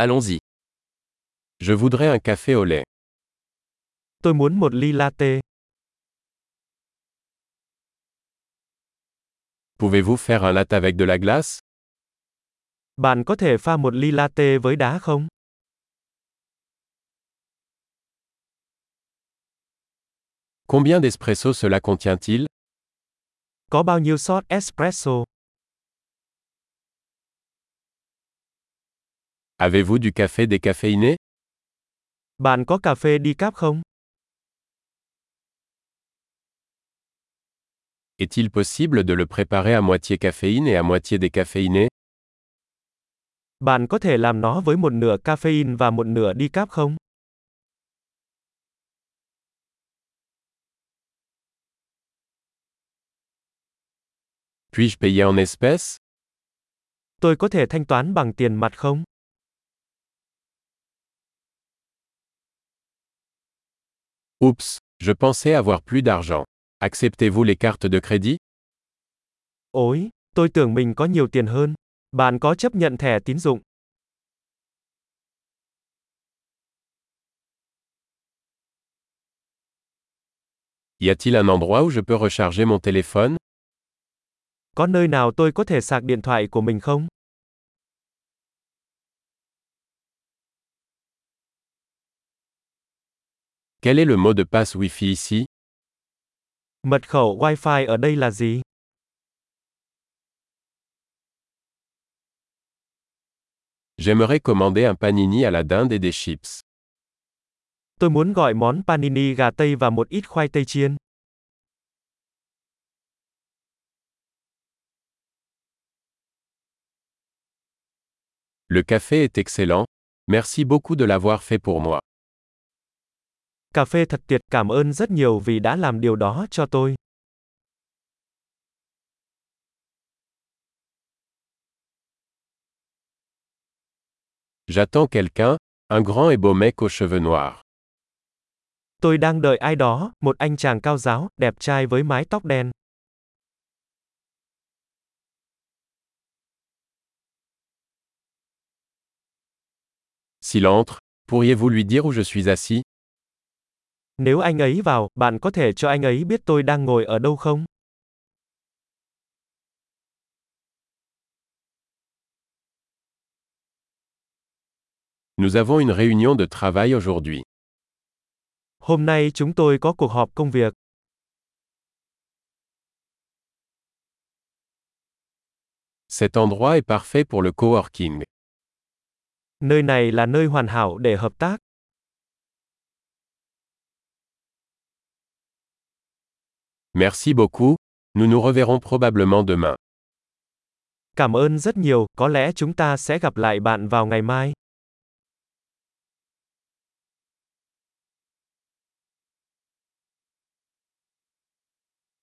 Allons-y. Je voudrais un café au lait. Tôi muốn một ly latte. Pouvez-vous faire un latte avec de la glace? Bạn có thể pha một ly latte với đá không? Combien d'espresso cela contient-il? Có bao nhiêu shot espresso? Avez-vous du café décaféiné Bạn có cà phê decaf không? Est-il possible de le préparer à moitié caféine et à moitié décaféiné Bạn có thể làm nó với một nửa caffeine và một nửa decaf không? Puis-je payer en espèces Tôi có thể thanh toán bằng tiền mặt không? Oups, je pensais avoir plus d'argent. Acceptez-vous les cartes de crédit Ôi, tôi tưởng mình có nhiều tiền hơn. Bạn có chấp nhận thẻ tín dụng? Y a-t-il un endroit où je peux recharger mon téléphone Có nơi nào tôi có thể sạc điện thoại của mình không? Quel est le mot de passe Wi-Fi ici? Mật khẩu Wi-Fi ở đây là gì? J'aimerais commander un panini à la dinde et des chips. Tôi muốn gọi món panini gà tây và một ít khoai tây chiên. Le café est excellent. Merci beaucoup de l'avoir fait pour moi. Cà phê thật tuyệt, cảm ơn rất nhiều vì đã làm điều đó cho tôi. J'attends quelqu'un, un grand et beau mec aux cheveux noirs. Tôi đang đợi ai đó, một anh chàng cao giáo, đẹp trai với mái tóc đen. S'il entre, pourriez-vous lui dire où je suis assis Nếu anh ấy vào, bạn có thể cho anh ấy biết tôi đang ngồi ở đâu không? Nous avons une réunion de travail aujourd'hui. Hôm nay chúng tôi có cuộc họp công việc. Cet endroit est parfait pour le coworking. Nơi này là nơi hoàn hảo để hợp tác. Merci beaucoup, nous nous reverrons probablement demain. Cảm ơn rất nhiều, có lẽ chúng ta sẽ gặp lại bạn vào ngày mai.